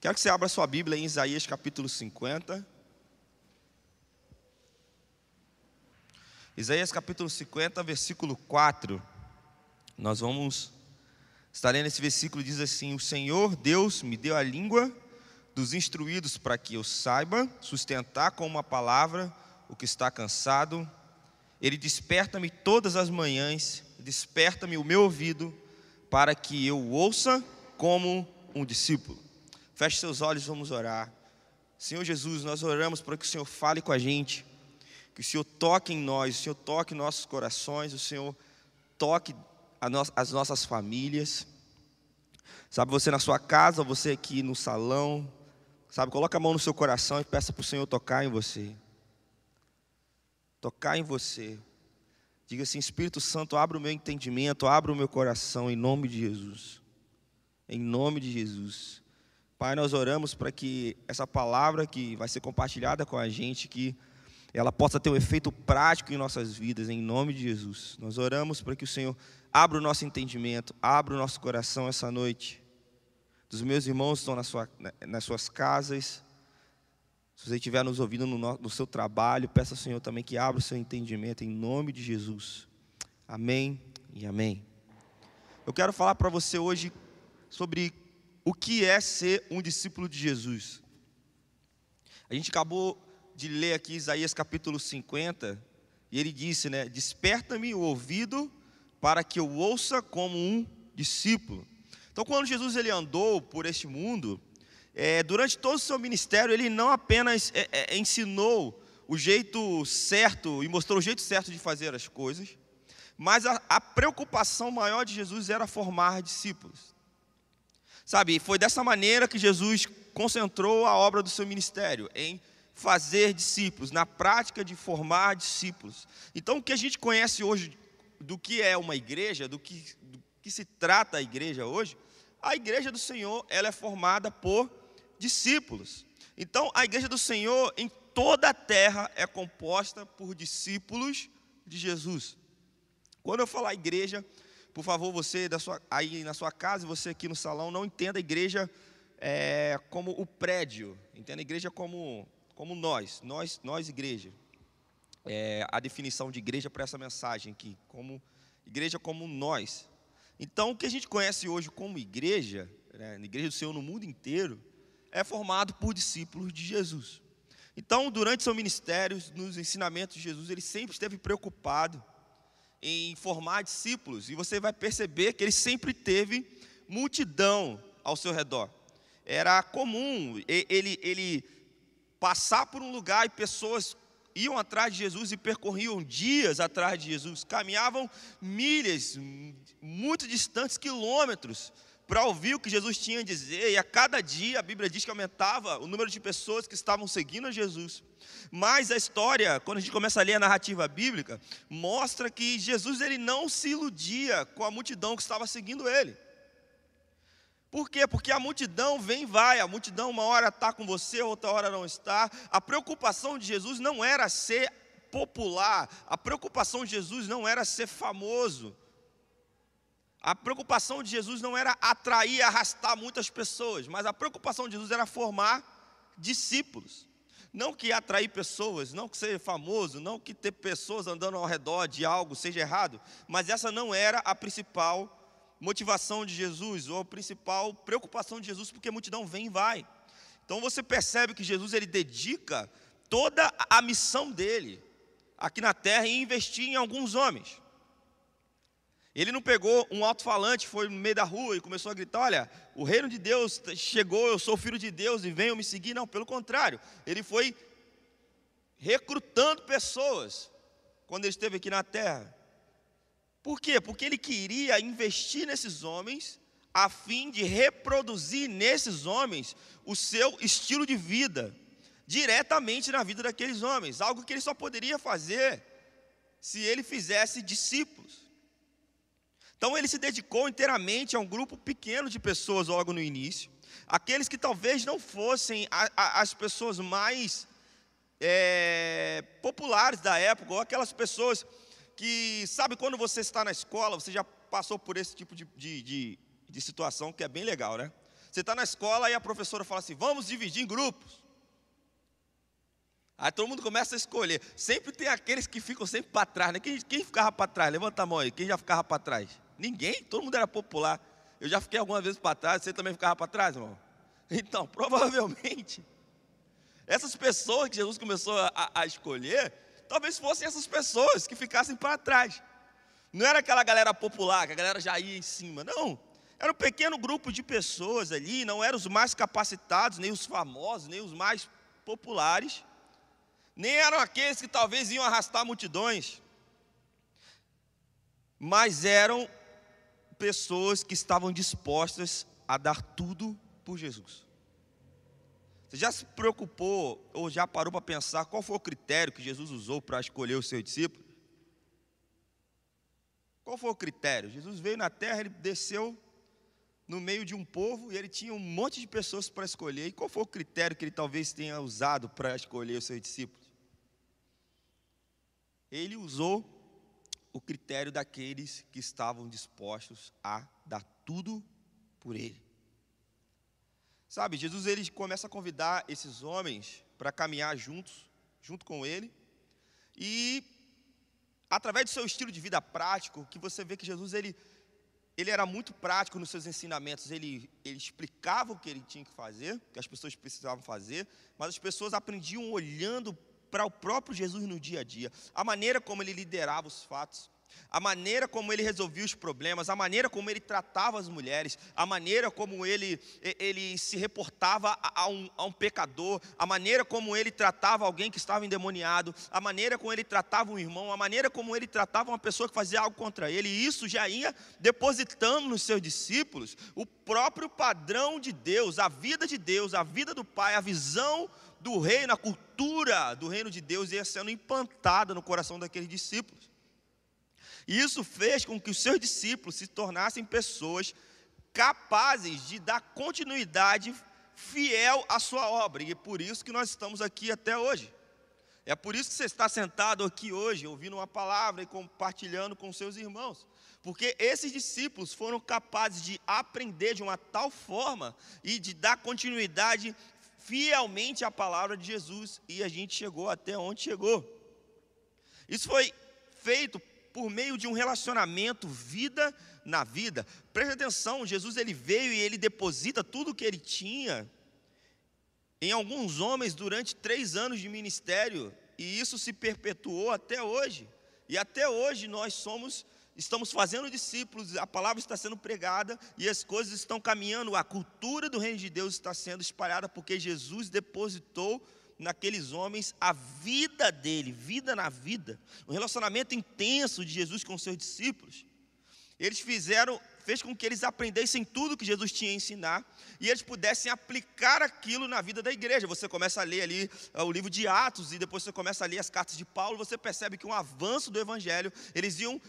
Quero que você abra sua Bíblia em Isaías capítulo 50. Isaías capítulo 50, versículo 4. Nós vamos estar lendo esse versículo, diz assim: O Senhor Deus me deu a língua dos instruídos para que eu saiba sustentar com uma palavra o que está cansado. Ele desperta-me todas as manhãs, desperta-me o meu ouvido, para que eu ouça como um discípulo. Feche seus olhos, vamos orar. Senhor Jesus, nós oramos para que o Senhor fale com a gente, que o Senhor toque em nós, o Senhor toque em nossos corações, o Senhor toque as nossas famílias. Sabe, você na sua casa, você aqui no salão, sabe, coloca a mão no seu coração e peça para o Senhor tocar em você. Tocar em você. Diga assim: Espírito Santo, abra o meu entendimento, abra o meu coração, em nome de Jesus. Em nome de Jesus. Pai, nós oramos para que essa palavra que vai ser compartilhada com a gente, que ela possa ter um efeito prático em nossas vidas, em nome de Jesus. Nós oramos para que o Senhor abra o nosso entendimento, abra o nosso coração essa noite. Dos meus irmãos estão sua, nas suas casas, se você estiver nos ouvindo no, no seu trabalho, peça ao Senhor também que abra o seu entendimento, em nome de Jesus. Amém e amém. Eu quero falar para você hoje sobre o que é ser um discípulo de Jesus. A gente acabou de ler aqui Isaías capítulo 50, e ele disse, né: Desperta-me o ouvido para que eu ouça como um discípulo. Então, quando Jesus ele andou por este mundo, é, durante todo o seu ministério, ele não apenas é, é, ensinou o jeito certo e mostrou o jeito certo de fazer as coisas, mas a, a preocupação maior de Jesus era formar discípulos. Sabe, foi dessa maneira que Jesus concentrou a obra do seu ministério, em fazer discípulos, na prática de formar discípulos. Então, o que a gente conhece hoje do que é uma igreja, do que, do que se trata a igreja hoje, a igreja do Senhor, ela é formada por discípulos. Então, a igreja do Senhor em toda a terra é composta por discípulos de Jesus. Quando eu falar igreja, por favor, você da sua, aí na sua casa, você aqui no salão, não entenda a igreja é, como o prédio, entenda a igreja como, como nós, nós, nós igreja. É, a definição de igreja para essa mensagem aqui, como igreja como nós. Então, o que a gente conhece hoje como igreja, né, igreja do Senhor no mundo inteiro, é formado por discípulos de Jesus. Então, durante seu ministério, nos ensinamentos de Jesus, ele sempre esteve preocupado em formar discípulos, e você vai perceber que ele sempre teve multidão ao seu redor. Era comum ele, ele passar por um lugar e pessoas iam atrás de Jesus e percorriam dias atrás de Jesus, caminhavam milhas, muito distantes, quilômetros, para ouvir o que Jesus tinha a dizer, e a cada dia a Bíblia diz que aumentava o número de pessoas que estavam seguindo a Jesus. Mas a história, quando a gente começa a ler a narrativa bíblica, mostra que Jesus ele não se iludia com a multidão que estava seguindo ele. Por quê? Porque a multidão vem e vai, a multidão uma hora está com você, outra hora não está. A preocupação de Jesus não era ser popular, a preocupação de Jesus não era ser famoso. A preocupação de Jesus não era atrair, arrastar muitas pessoas, mas a preocupação de Jesus era formar discípulos. Não que atrair pessoas, não que ser famoso, não que ter pessoas andando ao redor de algo seja errado, mas essa não era a principal motivação de Jesus, ou a principal preocupação de Jesus, porque a multidão vem e vai. Então você percebe que Jesus ele dedica toda a missão dele aqui na terra em investir em alguns homens. Ele não pegou um alto-falante, foi no meio da rua e começou a gritar: Olha, o reino de Deus chegou, eu sou filho de Deus e venham me seguir. Não, pelo contrário, ele foi recrutando pessoas quando ele esteve aqui na terra. Por quê? Porque ele queria investir nesses homens a fim de reproduzir nesses homens o seu estilo de vida, diretamente na vida daqueles homens, algo que ele só poderia fazer se ele fizesse discípulos. Então ele se dedicou inteiramente a um grupo pequeno de pessoas logo no início, aqueles que talvez não fossem a, a, as pessoas mais é, populares da época, ou aquelas pessoas que, sabe, quando você está na escola, você já passou por esse tipo de, de, de, de situação que é bem legal, né? Você está na escola e a professora fala assim: vamos dividir em grupos. Aí todo mundo começa a escolher. Sempre tem aqueles que ficam sempre para trás. Né? Quem, quem ficava para trás? Levanta a mão aí. Quem já ficava para trás? Ninguém. Todo mundo era popular. Eu já fiquei algumas vezes para trás. Você também ficava para trás, irmão? Então, provavelmente, essas pessoas que Jesus começou a, a escolher, talvez fossem essas pessoas que ficassem para trás. Não era aquela galera popular, que a galera já ia em cima. Não. Era um pequeno grupo de pessoas ali, não eram os mais capacitados, nem os famosos, nem os mais populares nem eram aqueles que talvez iam arrastar multidões, mas eram pessoas que estavam dispostas a dar tudo por Jesus. Você já se preocupou ou já parou para pensar qual foi o critério que Jesus usou para escolher o seu discípulo? Qual foi o critério? Jesus veio na terra, ele desceu no meio de um povo e ele tinha um monte de pessoas para escolher. E qual foi o critério que ele talvez tenha usado para escolher os seus discípulos? ele usou o critério daqueles que estavam dispostos a dar tudo por ele. Sabe, Jesus ele começa a convidar esses homens para caminhar juntos, junto com ele, e através do seu estilo de vida prático, que você vê que Jesus ele, ele era muito prático nos seus ensinamentos, ele, ele explicava o que ele tinha que fazer, que as pessoas precisavam fazer, mas as pessoas aprendiam olhando para o próprio Jesus no dia a dia, a maneira como ele liderava os fatos, a maneira como ele resolvia os problemas, a maneira como ele tratava as mulheres, a maneira como ele, ele se reportava a um, a um pecador, a maneira como ele tratava alguém que estava endemoniado, a maneira como ele tratava um irmão, a maneira como ele tratava uma pessoa que fazia algo contra ele, e isso já ia depositando nos seus discípulos o próprio padrão de Deus, a vida de Deus, a vida do Pai, a visão do reino, a cultura do reino de Deus ia sendo implantada no coração daqueles discípulos. E isso fez com que os seus discípulos se tornassem pessoas capazes de dar continuidade fiel à sua obra. E é por isso que nós estamos aqui até hoje. É por isso que você está sentado aqui hoje, ouvindo uma palavra e compartilhando com seus irmãos. Porque esses discípulos foram capazes de aprender de uma tal forma e de dar continuidade fielmente a palavra de Jesus e a gente chegou até onde chegou. Isso foi feito por meio de um relacionamento vida na vida. Preste atenção, Jesus ele veio e ele deposita tudo o que ele tinha em alguns homens durante três anos de ministério e isso se perpetuou até hoje. E até hoje nós somos estamos fazendo discípulos, a palavra está sendo pregada e as coisas estão caminhando, a cultura do reino de Deus está sendo espalhada porque Jesus depositou naqueles homens a vida dele, vida na vida, um relacionamento intenso de Jesus com seus discípulos. Eles fizeram, fez com que eles aprendessem tudo que Jesus tinha a ensinar e eles pudessem aplicar aquilo na vida da igreja. Você começa a ler ali uh, o livro de Atos e depois você começa a ler as cartas de Paulo, você percebe que um avanço do evangelho, eles iam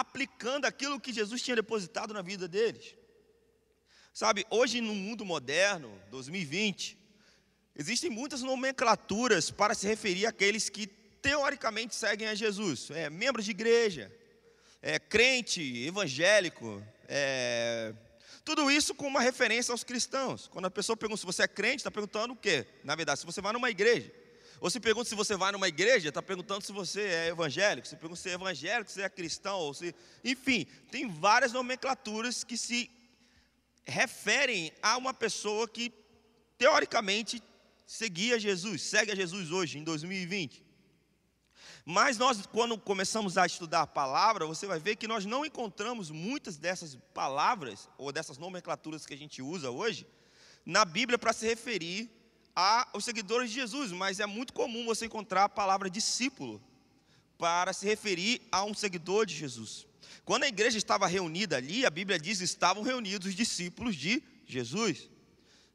aplicando aquilo que Jesus tinha depositado na vida deles. Sabe, hoje no mundo moderno, 2020, existem muitas nomenclaturas para se referir àqueles que teoricamente seguem a Jesus. É, membros de igreja, é, crente, evangélico, é, tudo isso com uma referência aos cristãos. Quando a pessoa pergunta se você é crente, está perguntando o quê? Na verdade, se você vai numa igreja. Se pergunta se você vai numa igreja, está perguntando se você é evangélico, se pergunta se é evangélico, se é cristão, ou se. Enfim, tem várias nomenclaturas que se referem a uma pessoa que, teoricamente, seguia Jesus, segue a Jesus hoje, em 2020. Mas nós, quando começamos a estudar a palavra, você vai ver que nós não encontramos muitas dessas palavras, ou dessas nomenclaturas que a gente usa hoje, na Bíblia para se referir aos seguidores de Jesus, mas é muito comum você encontrar a palavra discípulo para se referir a um seguidor de Jesus. Quando a igreja estava reunida ali, a Bíblia diz que estavam reunidos os discípulos de Jesus.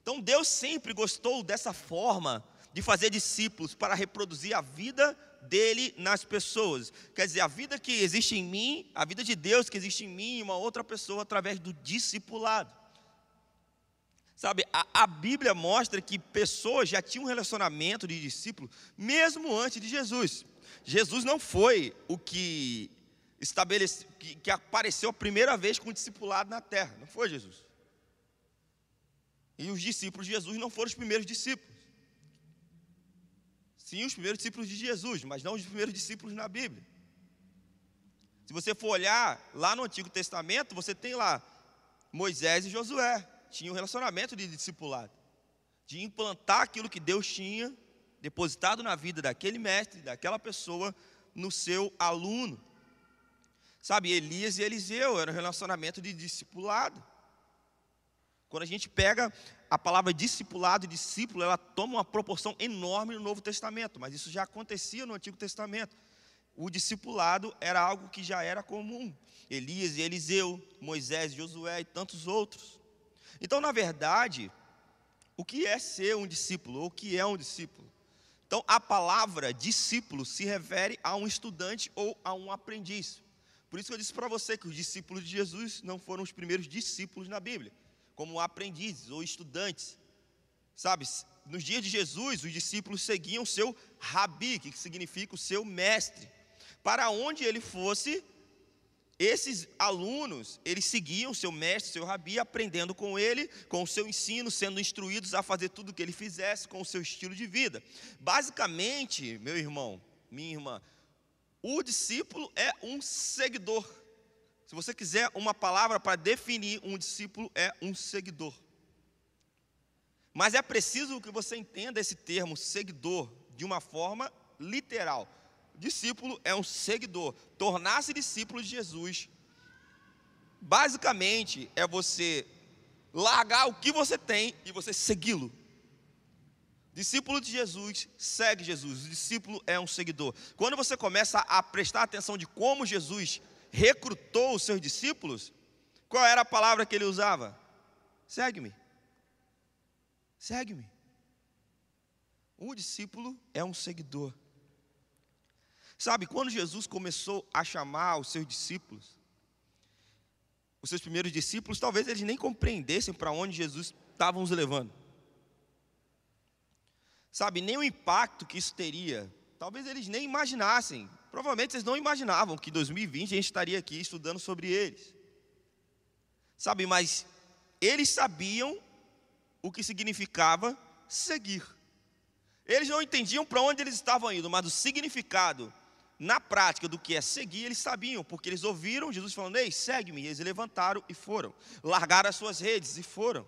Então Deus sempre gostou dessa forma de fazer discípulos para reproduzir a vida dele nas pessoas. Quer dizer, a vida que existe em mim, a vida de Deus que existe em mim e uma outra pessoa através do discipulado. Sabe, a, a, Bíblia mostra que pessoas já tinham um relacionamento de discípulo mesmo antes de Jesus. Jesus não foi o que estabelece, que, que apareceu a primeira vez com o discipulado na terra. Não foi Jesus. E os discípulos de Jesus não foram os primeiros discípulos. Sim, os primeiros discípulos de Jesus, mas não os primeiros discípulos na Bíblia. Se você for olhar lá no Antigo Testamento, você tem lá Moisés e Josué. Tinha um relacionamento de discipulado, de implantar aquilo que Deus tinha depositado na vida daquele mestre, daquela pessoa, no seu aluno. Sabe, Elias e Eliseu era um relacionamento de discipulado. Quando a gente pega a palavra discipulado e discípulo, ela toma uma proporção enorme no Novo Testamento, mas isso já acontecia no Antigo Testamento. O discipulado era algo que já era comum. Elias e Eliseu, Moisés, Josué e tantos outros. Então, na verdade, o que é ser um discípulo? Ou o que é um discípulo? Então, a palavra discípulo se refere a um estudante ou a um aprendiz. Por isso que eu disse para você que os discípulos de Jesus não foram os primeiros discípulos na Bíblia, como aprendizes ou estudantes. Sabe, nos dias de Jesus, os discípulos seguiam seu rabi, que significa o seu mestre. Para onde ele fosse, esses alunos, eles seguiam seu mestre, seu rabi, aprendendo com ele, com o seu ensino, sendo instruídos a fazer tudo o que ele fizesse com o seu estilo de vida. Basicamente, meu irmão, minha irmã, o discípulo é um seguidor. Se você quiser uma palavra para definir um discípulo, é um seguidor. Mas é preciso que você entenda esse termo seguidor de uma forma literal. Discípulo é um seguidor. Tornar-se discípulo de Jesus, basicamente, é você largar o que você tem e você segui-lo. Discípulo de Jesus segue Jesus. O discípulo é um seguidor. Quando você começa a prestar atenção de como Jesus recrutou os seus discípulos, qual era a palavra que ele usava? Segue-me. Segue-me. Um discípulo é um seguidor. Sabe, quando Jesus começou a chamar os seus discípulos, os seus primeiros discípulos, talvez eles nem compreendessem para onde Jesus estava os levando. Sabe, nem o impacto que isso teria, talvez eles nem imaginassem. Provavelmente eles não imaginavam que em 2020 a gente estaria aqui estudando sobre eles. Sabe, mas eles sabiam o que significava seguir. Eles não entendiam para onde eles estavam indo, mas o significado na prática do que é seguir, eles sabiam, porque eles ouviram Jesus falando: Ei, segue-me. E eles levantaram e foram. Largaram as suas redes e foram.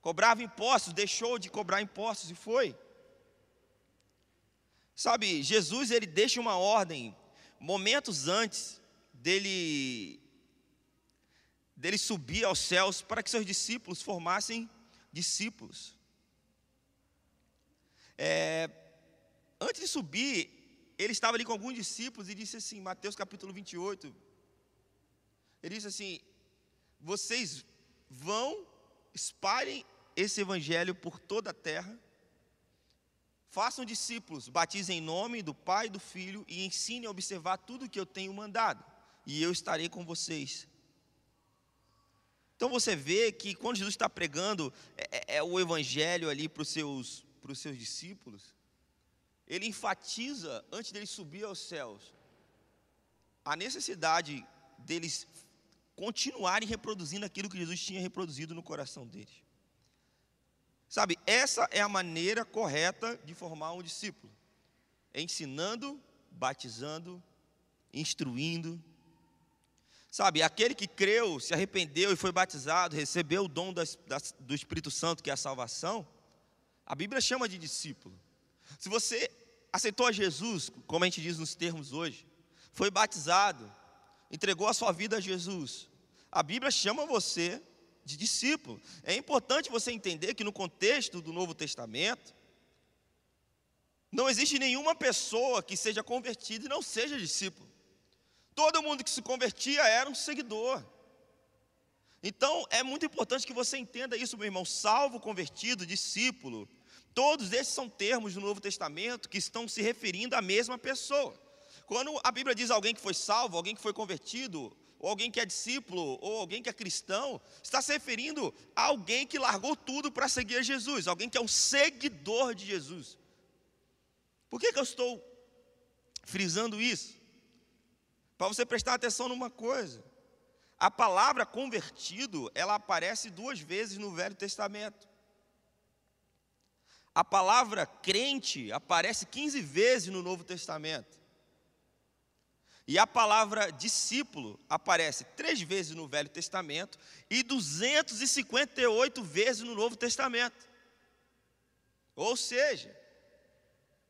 Cobrava impostos, deixou de cobrar impostos e foi. Sabe, Jesus ele deixa uma ordem momentos antes dele dele subir aos céus para que seus discípulos formassem discípulos. É, antes de subir, ele estava ali com alguns discípulos e disse assim, Mateus capítulo 28, ele disse assim: Vocês vão, espalhem esse evangelho por toda a terra, façam discípulos, batizem em nome do Pai e do Filho e ensinem a observar tudo que eu tenho mandado, e eu estarei com vocês. Então você vê que quando Jesus está pregando é, é, é o evangelho ali para os seus, para os seus discípulos, ele enfatiza, antes dele subir aos céus, a necessidade deles continuarem reproduzindo aquilo que Jesus tinha reproduzido no coração deles. Sabe, essa é a maneira correta de formar um discípulo: ensinando, batizando, instruindo. Sabe, aquele que creu, se arrependeu e foi batizado, recebeu o dom do Espírito Santo, que é a salvação, a Bíblia chama de discípulo. Se você aceitou a Jesus, como a gente diz nos termos hoje, foi batizado, entregou a sua vida a Jesus, a Bíblia chama você de discípulo. É importante você entender que no contexto do Novo Testamento, não existe nenhuma pessoa que seja convertida e não seja discípulo. Todo mundo que se convertia era um seguidor. Então, é muito importante que você entenda isso, meu irmão. Salvo, convertido, discípulo, Todos esses são termos do Novo Testamento que estão se referindo à mesma pessoa. Quando a Bíblia diz alguém que foi salvo, alguém que foi convertido, ou alguém que é discípulo, ou alguém que é cristão, está se referindo a alguém que largou tudo para seguir Jesus, alguém que é um seguidor de Jesus. Por que, que eu estou frisando isso? Para você prestar atenção numa coisa. A palavra convertido, ela aparece duas vezes no Velho Testamento. A palavra crente aparece 15 vezes no Novo Testamento. E a palavra discípulo aparece três vezes no Velho Testamento e 258 vezes no Novo Testamento. Ou seja,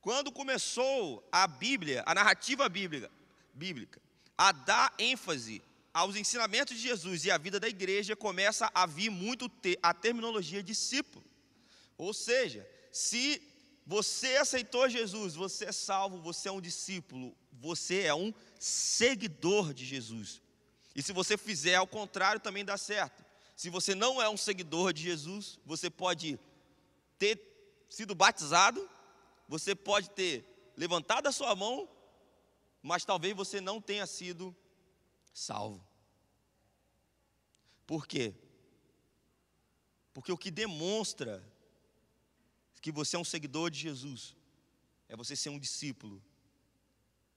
quando começou a Bíblia, a narrativa bíblica, bíblica, a dar ênfase aos ensinamentos de Jesus e à vida da igreja, começa a vir muito a terminologia discípulo. Ou seja, se você aceitou Jesus, você é salvo, você é um discípulo, você é um seguidor de Jesus. E se você fizer ao contrário, também dá certo. Se você não é um seguidor de Jesus, você pode ter sido batizado, você pode ter levantado a sua mão, mas talvez você não tenha sido salvo. Por quê? Porque o que demonstra que você é um seguidor de Jesus é você ser um discípulo,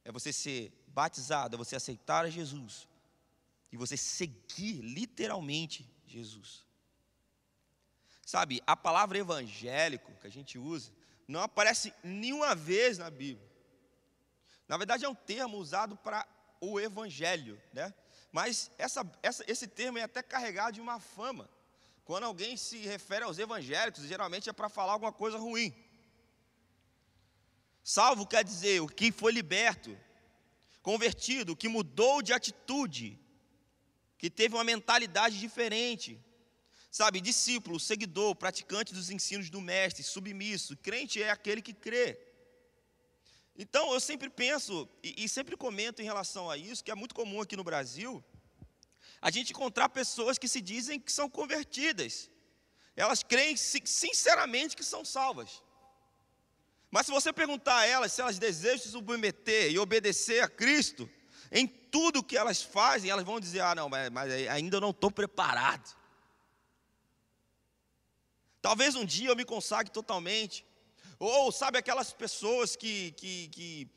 é você ser batizado, é você aceitar a Jesus e você seguir literalmente Jesus. Sabe, a palavra evangélico que a gente usa não aparece nenhuma vez na Bíblia. Na verdade, é um termo usado para o evangelho, né? Mas essa, essa, esse termo é até carregado de uma fama. Quando alguém se refere aos evangélicos, geralmente é para falar alguma coisa ruim. Salvo quer dizer o que foi liberto, convertido, que mudou de atitude, que teve uma mentalidade diferente. Sabe, discípulo, seguidor, praticante dos ensinos do mestre, submisso, crente é aquele que crê. Então, eu sempre penso e, e, sempre comento em relação a isso, que é muito comum aqui no Brasil, a gente encontrar pessoas que se dizem que são convertidas. Elas creem sinceramente que são salvas. Mas se você perguntar a elas se elas desejam se submeter e obedecer a Cristo, em tudo que elas fazem, elas vão dizer: ah, não, mas, mas ainda não estou preparado. Talvez um dia eu me consagre totalmente. Ou, sabe, aquelas pessoas que, que, que,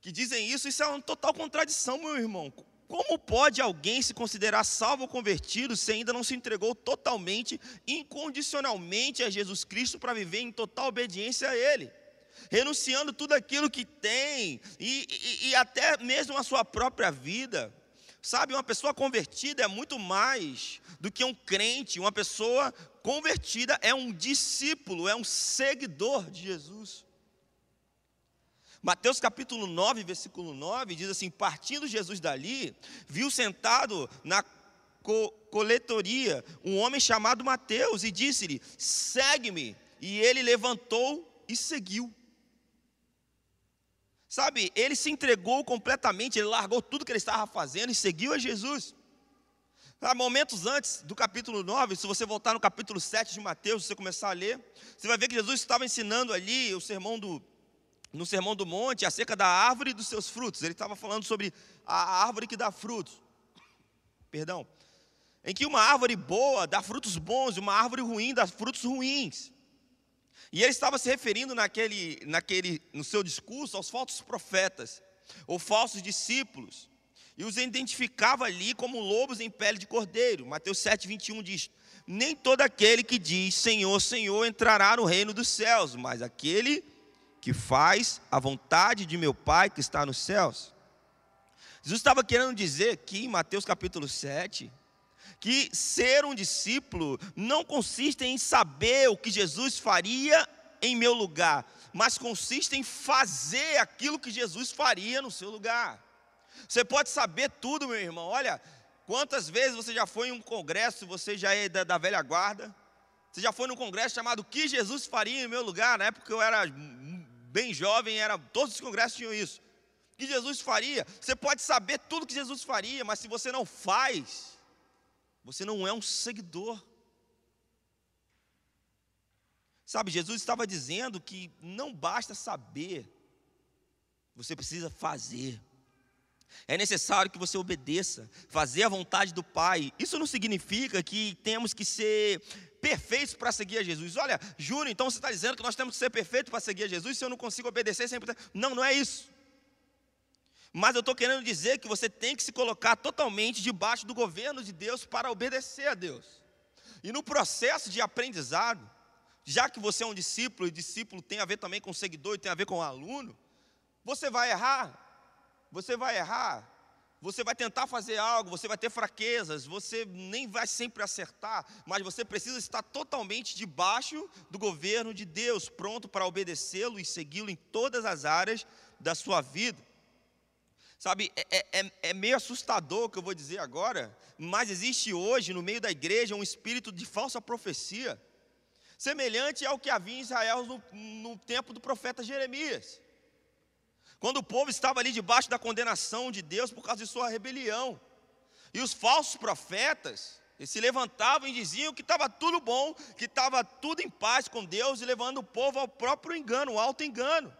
que dizem isso, isso é uma total contradição, meu irmão. Como pode alguém se considerar salvo ou convertido se ainda não se entregou totalmente, incondicionalmente a Jesus Cristo para viver em total obediência a Ele? Renunciando tudo aquilo que tem e, e, e até mesmo a sua própria vida. Sabe, uma pessoa convertida é muito mais do que um crente, uma pessoa convertida é um discípulo, é um seguidor de Jesus. Mateus capítulo 9, versículo 9 diz assim: Partindo Jesus dali, viu sentado na co coletoria um homem chamado Mateus e disse-lhe: Segue-me. E ele levantou e seguiu. Sabe, ele se entregou completamente, ele largou tudo que ele estava fazendo e seguiu a Jesus. Há momentos antes do capítulo 9, se você voltar no capítulo 7 de Mateus, você começar a ler, você vai ver que Jesus estava ensinando ali o sermão do, no Sermão do Monte acerca da árvore e dos seus frutos. Ele estava falando sobre a árvore que dá frutos. Perdão. Em que uma árvore boa dá frutos bons e uma árvore ruim dá frutos ruins. E ele estava se referindo naquele, naquele, no seu discurso aos falsos profetas, ou falsos discípulos, e os identificava ali como lobos em pele de cordeiro. Mateus 7, 21 diz: Nem todo aquele que diz Senhor, Senhor entrará no reino dos céus, mas aquele que faz a vontade de meu Pai que está nos céus. Jesus estava querendo dizer aqui em Mateus capítulo 7 que ser um discípulo não consiste em saber o que Jesus faria em meu lugar, mas consiste em fazer aquilo que Jesus faria no seu lugar. Você pode saber tudo, meu irmão. Olha, quantas vezes você já foi em um congresso, você já é da, da velha guarda, você já foi num congresso chamado O que Jesus faria em meu lugar? Na época eu era bem jovem, era, todos os congressos tinham isso. Que Jesus faria? Você pode saber tudo que Jesus faria, mas se você não faz, você não é um seguidor. Sabe, Jesus estava dizendo que não basta saber, você precisa fazer. É necessário que você obedeça, fazer a vontade do Pai. Isso não significa que temos que ser perfeitos para seguir a Jesus. Olha, Júnior, então você está dizendo que nós temos que ser perfeitos para seguir a Jesus se eu não consigo obedecer sempre. Não, não é isso. Mas eu estou querendo dizer que você tem que se colocar totalmente debaixo do governo de Deus para obedecer a Deus. E no processo de aprendizado, já que você é um discípulo, e discípulo tem a ver também com seguidor e tem a ver com aluno, você vai errar, você vai errar, você vai tentar fazer algo, você vai ter fraquezas, você nem vai sempre acertar, mas você precisa estar totalmente debaixo do governo de Deus, pronto para obedecê-lo e segui-lo em todas as áreas da sua vida. Sabe, é, é, é, é, meio assustador o que eu vou dizer agora, mas existe hoje no meio da igreja um espírito de falsa profecia, semelhante ao que havia em Israel no, no tempo do profeta Jeremias. Quando o povo estava ali debaixo da condenação de Deus por causa de sua rebelião. E os falsos profetas se levantavam e diziam que estava tudo bom, que estava tudo em paz com Deus e levando o povo ao próprio engano, ao alto engano.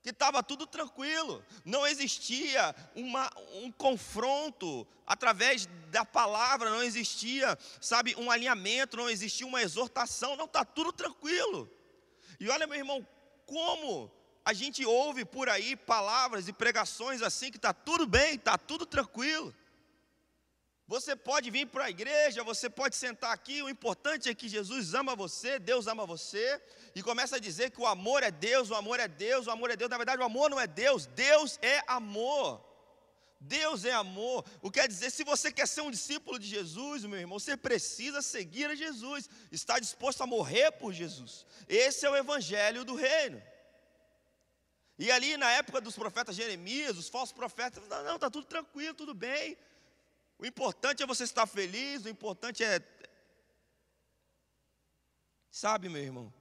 Que estava tudo tranquilo, não existia uma, um confronto através da palavra, não existia, sabe, um alinhamento, não existia uma exortação, não, está tudo tranquilo. E olha, meu irmão, como a gente ouve por aí palavras e pregações assim que está tudo bem, está tudo tranquilo. Você pode vir para a igreja, você pode sentar aqui, o importante é que Jesus ama você, Deus ama você, e começa a dizer que o amor é Deus, o amor é Deus, o amor é Deus. Na verdade, o amor não é Deus, Deus é amor. Deus é amor. O que quer dizer, se você quer ser um discípulo de Jesus, meu irmão, você precisa seguir a Jesus, está disposto a morrer por Jesus. Esse é o evangelho do reino. E ali na época dos profetas Jeremias, os falsos profetas, não, não, está tudo tranquilo, tudo bem. O importante é você estar feliz, o importante é. Sabe, meu irmão?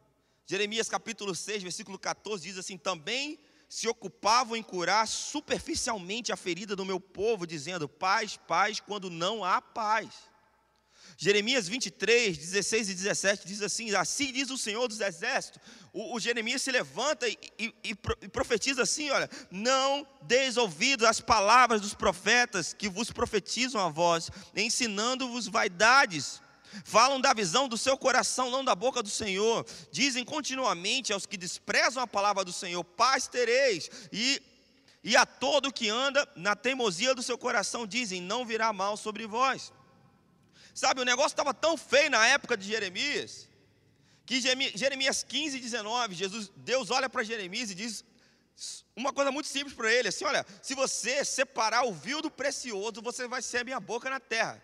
Jeremias capítulo 6, versículo 14 diz assim: Também se ocupavam em curar superficialmente a ferida do meu povo, dizendo paz, paz, quando não há paz. Jeremias 23, 16 e 17 diz assim: Assim diz o Senhor dos Exércitos. O, o Jeremias se levanta e, e, e, profetiza assim: Olha, não deis ouvido às palavras dos profetas que vos profetizam a vós, ensinando-vos vaidades. Falam da visão do seu coração, não da boca do Senhor. Dizem continuamente aos que desprezam a palavra do Senhor: Paz tereis. E e a todo que anda na teimosia do seu coração dizem: Não virá mal sobre vós. Sabe, o negócio estava tão feio na época de Jeremias, que Jeremias 15, 19, Jesus, Deus olha para Jeremias e diz uma coisa muito simples para ele, assim, olha, se você separar o vil do precioso, você vai ser a minha boca na terra.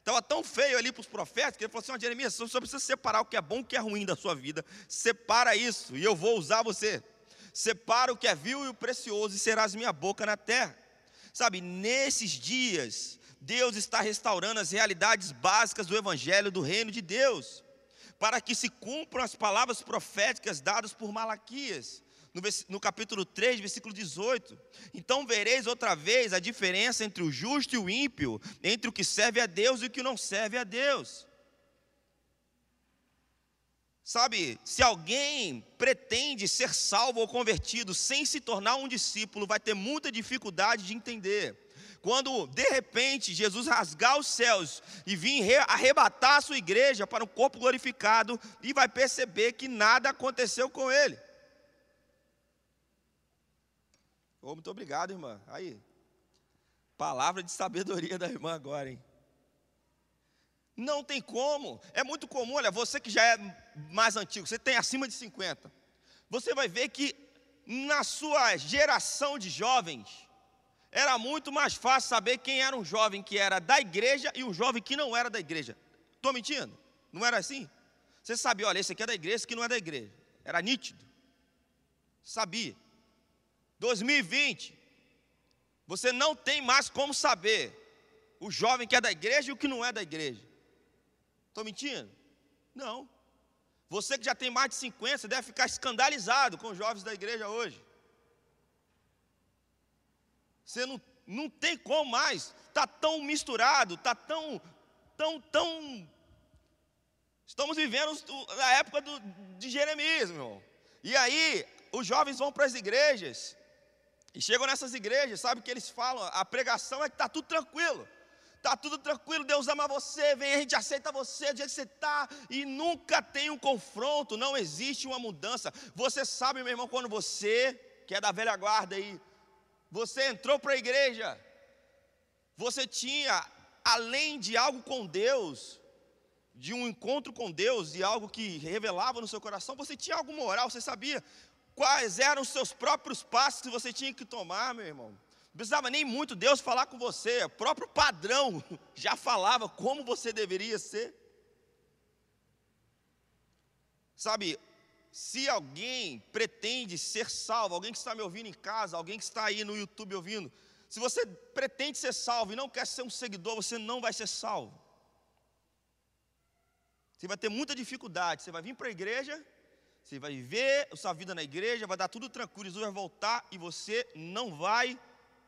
Estava tão feio ali para os profetas, que ele falou assim, ó, Jeremias, você só precisa separar o que é bom e o que é ruim da sua vida, separa isso, e eu vou usar você. Separa o que é vil e o precioso, e serás minha boca na terra. Sabe, nesses dias, Deus está restaurando as realidades básicas do Evangelho do Reino de Deus, para que se cumpram as palavras proféticas dadas por Malaquias, no, capítulo 3, versículo 18. Então vereis outra vez a diferença entre o justo e o ímpio, entre o que serve a Deus e o que não serve a Deus. Sabe, se alguém pretende ser salvo ou convertido sem se tornar um discípulo, vai ter muita dificuldade de entender quando de repente Jesus rasgar os céus e vir arrebatar a sua igreja para um corpo glorificado, e vai perceber que nada aconteceu com ele. Oh, muito obrigado, irmã. Aí, palavra de sabedoria da irmã agora, hein? Não tem como. É muito comum, olha, você que já é mais antigo, você tem acima de 50. Você vai ver que na sua geração de jovens, era muito mais fácil saber quem era um jovem que era da igreja e um jovem que não era da igreja. Estou mentindo? Não era assim? Você sabia, olha, esse aqui é da igreja, esse aqui não é da igreja. Era nítido. Sabia. 2020, você não tem mais como saber o jovem que é da igreja e o que não é da igreja. Estou mentindo? Não. Você que já tem mais de 50, você deve ficar escandalizado com os jovens da igreja hoje. Você não, não tem como mais. Está tão misturado, está tão, tão, tão. Estamos vivendo a época do, de Jeremias, meu irmão. E aí, os jovens vão para as igrejas. E chegam nessas igrejas, sabe o que eles falam? A pregação é que está tudo tranquilo. Está tudo tranquilo, Deus ama você, vem, a gente aceita você do jeito que você está, e nunca tem um confronto, não existe uma mudança. Você sabe, meu irmão, quando você, que é da velha guarda aí, Você entrou para a igreja, você tinha, além de algo com Deus, de um encontro com Deus e algo que revelava no seu coração, você tinha algo moral, você sabia quais eram os seus próprios passos que você tinha que tomar, meu irmão. Não precisava nem muito Deus falar com você, o próprio padrão já falava como você deveria ser. Sabe, se alguém pretende ser salvo, alguém que está me ouvindo em casa, alguém que está aí no YouTube ouvindo, se você pretende ser salvo e não quer ser um seguidor, você não vai ser salvo. Você vai ter muita dificuldade. Você vai vir para a igreja, você vai viver a sua vida na igreja, vai dar tudo tranquilo, Jesus vai voltar e você não vai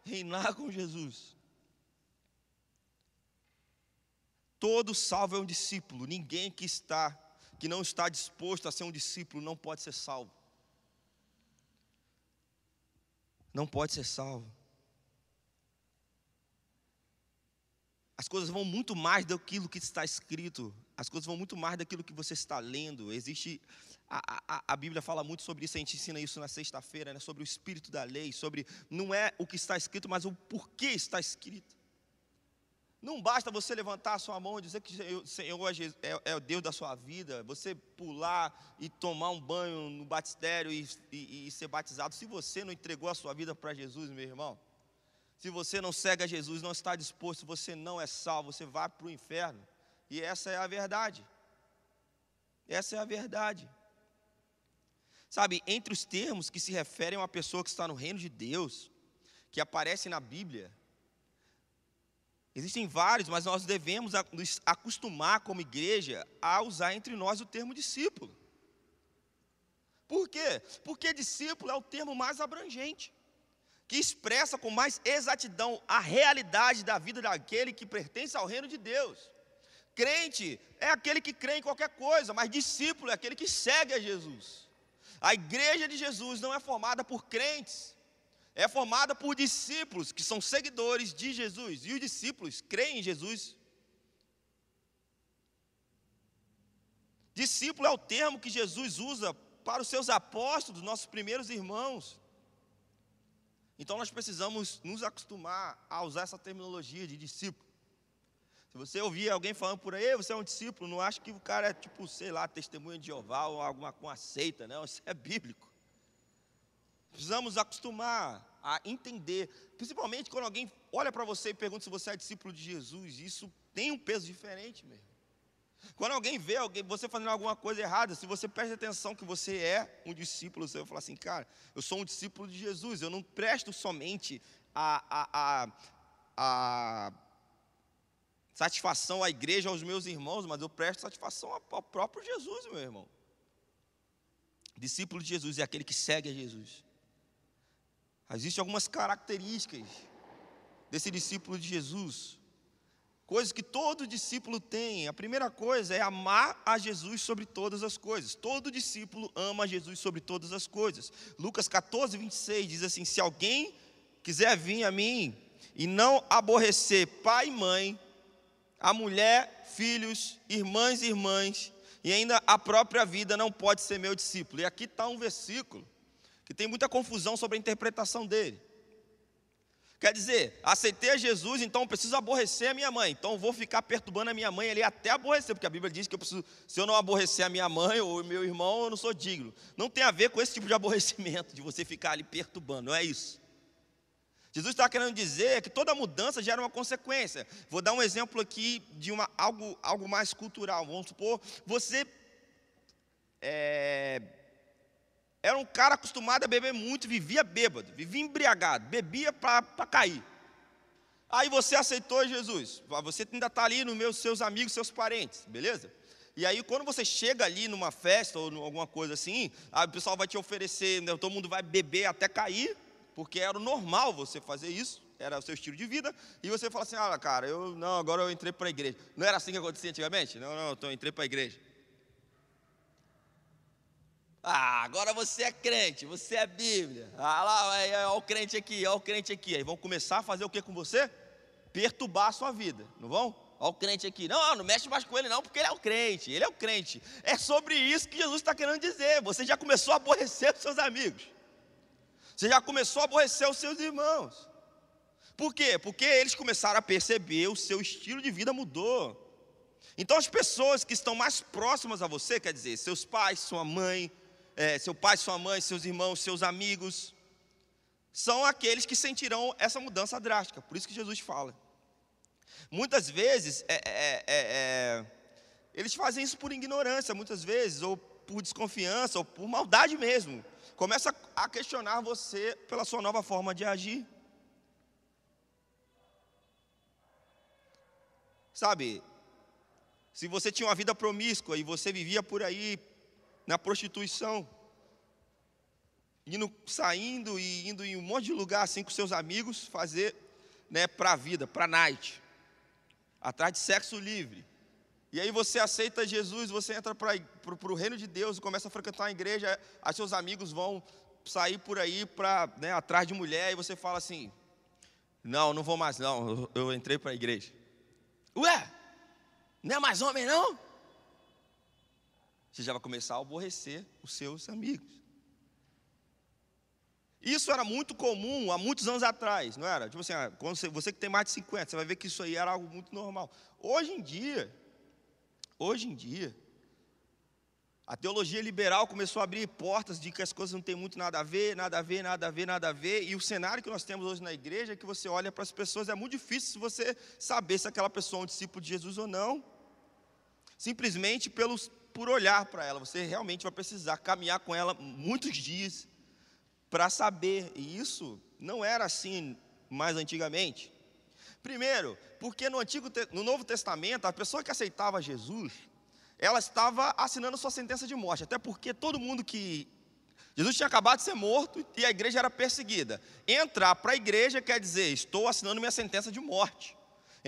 reinar com Jesus. Todo salvo é um discípulo. Ninguém que está que não está disposto a ser um discípulo não pode ser salvo. Não pode ser salvo. As coisas vão muito mais daquilo que está escrito, as coisas vão muito mais daquilo que você está lendo. Existe, a, a, a Bíblia fala muito sobre isso, a gente ensina isso na sexta-feira, né, sobre o espírito da lei, sobre não é o que está escrito, mas o porquê está escrito. Não basta você levantar a sua mão e dizer que o Senhor é, é, o Deus da sua vida, você pular e tomar um banho no batistério e, e, e ser batizado. Se você não entregou a sua vida para Jesus, meu irmão, se você não segue a Jesus, não está disposto, você não é salvo, você vai para o inferno. E essa é a verdade. Essa é a verdade. Sabe, entre os termos que se referem a uma pessoa que está no reino de Deus, que aparece na Bíblia, Existem vários, mas nós devemos nos acostumar como igreja a usar entre nós o termo discípulo. Por quê? Porque discípulo é o termo mais abrangente, que expressa com mais exatidão a realidade da vida daquele que pertence ao reino de Deus. Crente é aquele que crê em qualquer coisa, mas discípulo é aquele que segue a Jesus. A igreja de Jesus não é formada por crentes, é formada por discípulos que são seguidores de Jesus, e os discípulos creem em Jesus. Discípulo é o termo que Jesus usa para os seus apóstolos, nossos primeiros irmãos. Então nós precisamos nos acostumar a usar essa terminologia de discípulo. Se você ouvir alguém falando por aí, você é um discípulo, não acha que o cara é tipo, sei lá, testemunha de Jeová ou alguma com seita, não, isso é bíblico. Precisamos acostumar a entender, principalmente quando alguém olha para você e pergunta se você é discípulo de Jesus, isso tem um peso diferente mesmo. Quando alguém vê alguém, você fazendo alguma coisa errada, se você presta atenção que você é um discípulo, você vai falar assim, cara, eu sou um discípulo de Jesus, eu não presto somente a, a, a, a satisfação à igreja, aos meus irmãos, mas eu presto satisfação ao próprio Jesus, meu irmão. Discípulo de Jesus é aquele que segue a Jesus. Existem algumas características desse discípulo de Jesus, coisas que todo discípulo tem. A primeira coisa é amar a Jesus sobre todas as coisas. Todo discípulo ama Jesus sobre todas as coisas. Lucas 14, 26 diz assim: Se alguém quiser vir a mim e não aborrecer pai e mãe, a mulher, filhos, irmãs e irmãs, e ainda a própria vida, não pode ser meu discípulo. E aqui está um versículo que tem muita confusão sobre a interpretação dele. Quer dizer, aceitei a Jesus, então preciso aborrecer a minha mãe. Então vou ficar perturbando a minha mãe ali até aborrecer, porque a Bíblia diz que eu preciso, se eu não aborrecer a minha mãe ou meu irmão, eu não sou digno. Não tem a ver com esse tipo de aborrecimento, de você ficar ali perturbando, não é isso. Jesus está querendo dizer que toda mudança gera uma consequência. Vou dar um exemplo aqui de uma, algo, algo mais cultural. Vamos supor, você é, era um cara acostumado a beber muito, vivia bêbado, vivia embriagado, bebia para cair. Aí você aceitou Jesus, você ainda está ali nos meus seus amigos, seus parentes, beleza? E aí, quando você chega ali numa festa ou alguma coisa assim, o pessoal vai te oferecer, né, todo mundo vai beber até cair, porque era o normal você fazer isso, era o seu estilo de vida, e você fala assim: ah, cara, eu não, agora eu entrei para a igreja. Não era assim que acontecia antigamente? Não, não, eu entrei para a igreja. Ah, agora você é crente, você é Bíblia. Ah lá, olha o crente aqui, olha o crente aqui. Aí vão começar a fazer o que com você? Perturbar a sua vida, não vão? Olha o crente aqui. Não, não mexe mais com ele, não, porque ele é o crente. Ele é o crente. É sobre isso que Jesus está querendo dizer. Você já começou a aborrecer os seus amigos. Você já começou a aborrecer os seus irmãos. Por quê? Porque eles começaram a perceber o seu estilo de vida mudou. Então as pessoas que estão mais próximas a você, quer dizer, seus pais, sua mãe, é, seu pai, sua mãe, seus irmãos, seus amigos, são aqueles que sentirão essa mudança drástica. Por isso que Jesus fala. Muitas vezes é, é, é, é eles fazem isso por ignorância, muitas vezes, ou por desconfiança, ou por maldade mesmo. Começa a questionar você pela sua nova forma de agir. Sabe, se você tinha uma vida promíscua e você vivia por aí na prostituição, indo, saindo e indo em um monte de lugar assim com seus amigos, fazer né, para a vida, para a night, atrás de sexo livre. E aí você aceita Jesus, você entra para o reino de Deus começa a frequentar a igreja, aí seus amigos vão sair por aí para né, atrás de mulher e você fala assim: Não, não vou mais não, eu, eu entrei para a igreja. Ué, não é mais homem, não? Você já vai começar a aborrecer os seus amigos. Isso era muito comum há muitos anos atrás, não era? Tipo assim, ah, quando você, você que tem mais de 50, você vai ver que isso aí era algo muito normal. Hoje em dia, hoje em dia, a teologia liberal começou a abrir portas de que as coisas não têm muito nada a ver, nada a ver, nada a ver, nada a ver. E o cenário que nós temos hoje na igreja é que você olha para as pessoas, é muito difícil você saber se aquela pessoa é um discípulo de Jesus ou não simplesmente pelos, por olhar para ela. Você realmente vai precisar caminhar com ela muitos dias para saber. E isso não era assim mais antigamente. Primeiro, porque no Antigo, no Novo Testamento, a pessoa que aceitava Jesus, ela estava assinando sua sentença de morte. Até porque todo mundo que Jesus tinha acabado de ser morto e a igreja era perseguida. Entrar para a igreja quer dizer, estou assinando minha sentença de morte.